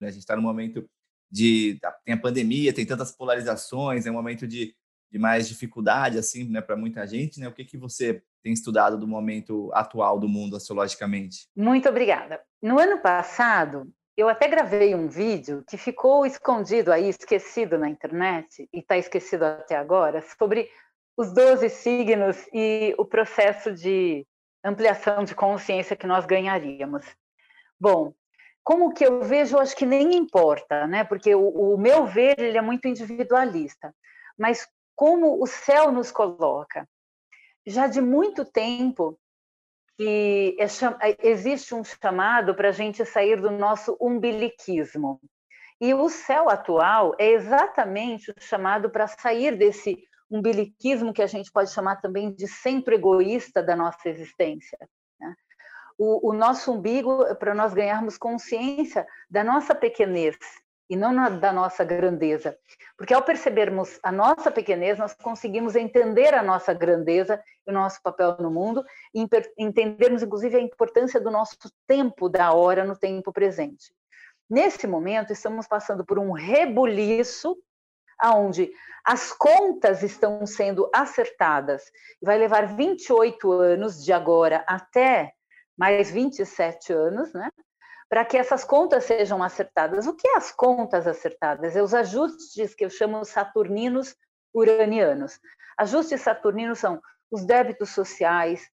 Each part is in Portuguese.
Né? A gente está num momento de tem a pandemia, tem tantas polarizações, é um momento de, de mais dificuldade assim, né, para muita gente, né? O que que você tem estudado do momento atual do mundo astrologicamente? Muito obrigada. No ano passado, eu até gravei um vídeo que ficou escondido aí, esquecido na internet, e está esquecido até agora, sobre os 12 signos e o processo de ampliação de consciência que nós ganharíamos. Bom, como que eu vejo, acho que nem importa, né? Porque o, o meu ver ele é muito individualista. Mas como o céu nos coloca, já de muito tempo que é, existe um chamado para a gente sair do nosso umbiliquismo. E o céu atual é exatamente o chamado para sair desse umbiliquismo que a gente pode chamar também de centro egoísta da nossa existência o, o nosso umbigo para nós ganharmos consciência da nossa pequenez e não na, da nossa grandeza. Porque ao percebermos a nossa pequenez, nós conseguimos entender a nossa grandeza e o nosso papel no mundo e entendermos, inclusive, a importância do nosso tempo da hora no tempo presente. Nesse momento, estamos passando por um rebuliço aonde as contas estão sendo acertadas. Vai levar 28 anos de agora até mais 27 anos, né? Para que essas contas sejam acertadas. O que é as contas acertadas? É os ajustes que eu chamo saturninos uranianos. Ajustes saturninos são os débitos sociais,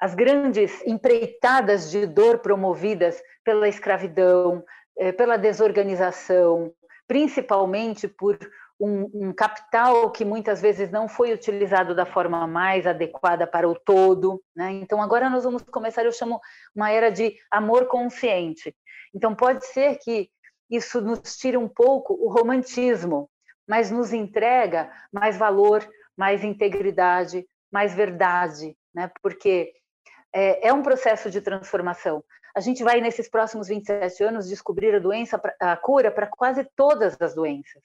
as grandes empreitadas de dor promovidas pela escravidão, eh, pela desorganização, principalmente por um, um, capital que muitas vezes não foi utilizado da forma mais adequada para o todo. Né? Então, agora nós vamos começar, eu chamo uma era de amor consciente. Então, pode ser que isso nos tire um pouco o romantismo, mas nos entrega mais valor, mais integridade, mais verdade, né? porque é, é um processo de transformação. A gente vai, nesses próximos 27 anos, descobrir a doença, a cura para quase todas as doenças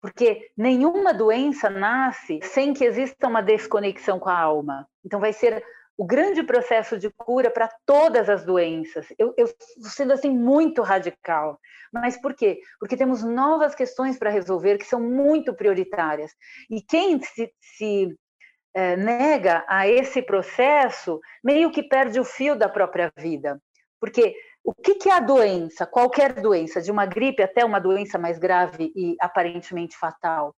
porque nenhuma doença nasce sem que exista uma desconexão com a alma. Então, vai ser o grande processo de cura para todas as doenças. Eu, eu sendo assim muito radical. Mas por quê? Porque temos novas questões para resolver que são muito prioritárias. E quem se, se é, nega a esse processo meio que perde o fio da própria vida. Porque o que, que é a doença? Qualquer doença, de uma gripe até uma doença mais grave e aparentemente fatal.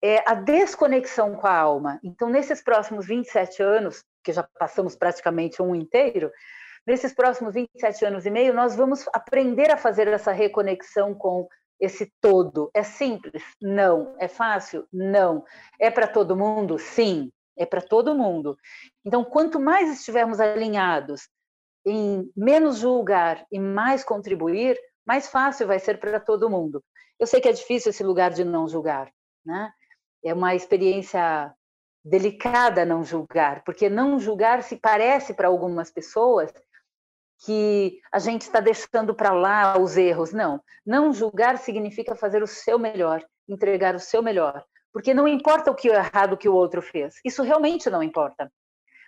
É a desconexão com a alma. Então, nesses próximos 27 anos, que já passamos praticamente um inteiro, nesses próximos 27 anos e meio, nós vamos aprender a fazer essa reconexão com esse todo. É simples? Não. É fácil? Não. É para todo mundo? Sim. É para todo mundo. Então, quanto mais estivermos alinhados em menos julgar e mais contribuir, mais fácil vai ser para todo mundo. Eu sei que é difícil esse lugar de não julgar, né? É uma experiência delicada não julgar, porque não julgar se parece para algumas pessoas que a gente está deixando para lá os erros. Não, não julgar significa fazer o seu melhor, entregar o seu melhor, porque não importa o que o errado que o outro fez. Isso realmente não importa.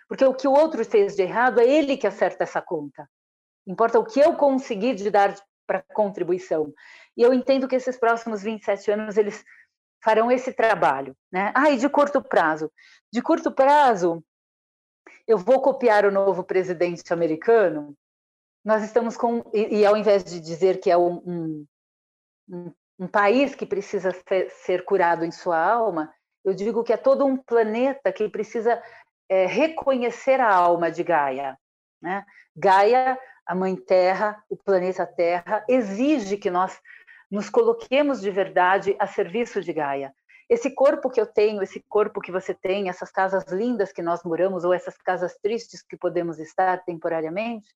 Porque o que o outro fez de errado é ele que acerta essa conta. Importa o que eu consegui de dar para contribuição. E eu entendo que esses próximos 27 anos eles farão esse trabalho, né? Ah, e de curto prazo. De curto prazo, eu vou copiar o novo presidente americano. Nós estamos com e, e ao invés de dizer que é um, um, um país que precisa ser, ser curado em sua alma, eu digo que é todo um planeta que precisa é, reconhecer a alma de Gaia. Né? Gaia, a Mãe Terra, o planeta Terra, exige que nós nos coloquemos de verdade a serviço de Gaia. Esse corpo que eu tenho, esse corpo que você tem, essas casas lindas que nós moramos, ou essas casas tristes que podemos estar temporariamente,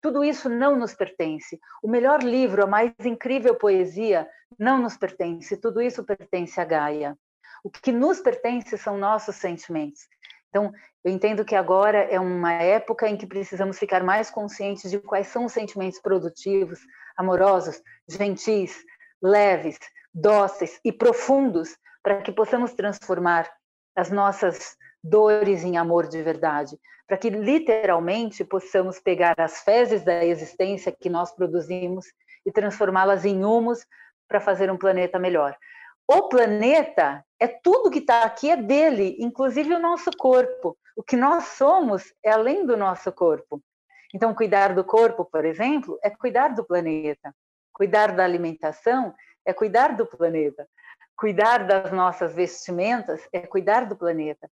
tudo isso não nos pertence. O melhor livro, a mais incrível poesia, não nos pertence. Tudo isso pertence a Gaia. O que nos pertence são nossos sentimentos. Então, eu entendo que agora é uma época em que precisamos ficar mais conscientes de quais são os sentimentos produtivos, amorosos, gentis, leves, dóceis e profundos, para que possamos transformar as nossas dores em amor de verdade, para que literalmente possamos pegar as fezes da existência que nós produzimos e transformá-las em humus para fazer um planeta melhor. O planeta é tudo que está aqui é dele, inclusive o nosso corpo. O que nós somos é além do nosso corpo. Então, cuidar do corpo, por exemplo, é cuidar do planeta. Cuidar da alimentação é cuidar do planeta. Cuidar das nossas vestimentas é cuidar do planeta.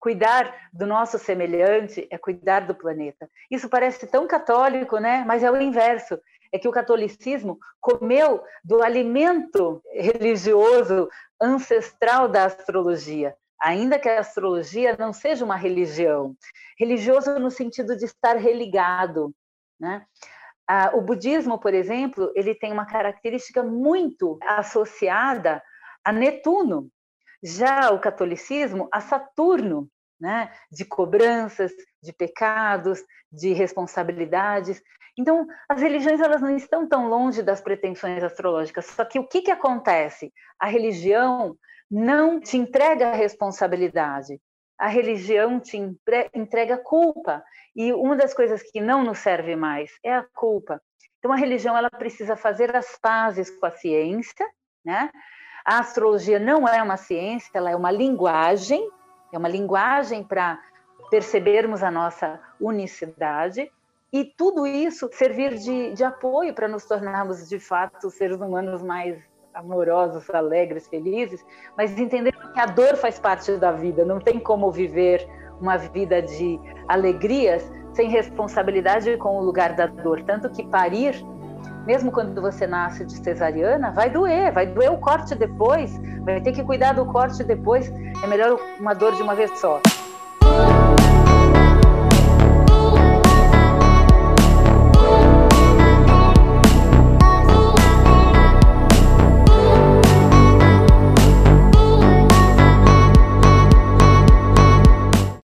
Cuidar do nosso semelhante é cuidar do planeta. Isso parece tão católico, né? Mas é o inverso. É que o catolicismo comeu do alimento religioso ancestral da astrologia, ainda que a astrologia não seja uma religião. Religioso no sentido de estar religado, né? Ah, o budismo, por exemplo, ele tem uma característica muito associada a Netuno. Já o catolicismo, a Saturno, né? de cobranças, de pecados, de responsabilidades. Então, as religiões elas não estão tão longe das pretensões astrológicas. Só que o que, que acontece? A religião não te entrega a responsabilidade. A religião te entrega culpa. E uma das coisas que não nos serve mais é a culpa. Então a religião ela precisa fazer as pazes com a ciência, né? A astrologia não é uma ciência, ela é uma linguagem, é uma linguagem para percebermos a nossa unicidade e tudo isso servir de, de apoio para nos tornarmos de fato seres humanos mais amorosos, alegres, felizes, mas entender que a dor faz parte da vida, não tem como viver uma vida de alegrias sem responsabilidade com o lugar da dor. Tanto que parir, mesmo quando você nasce de cesariana, vai doer, vai doer o corte depois, vai ter que cuidar do corte depois. É melhor uma dor de uma vez só.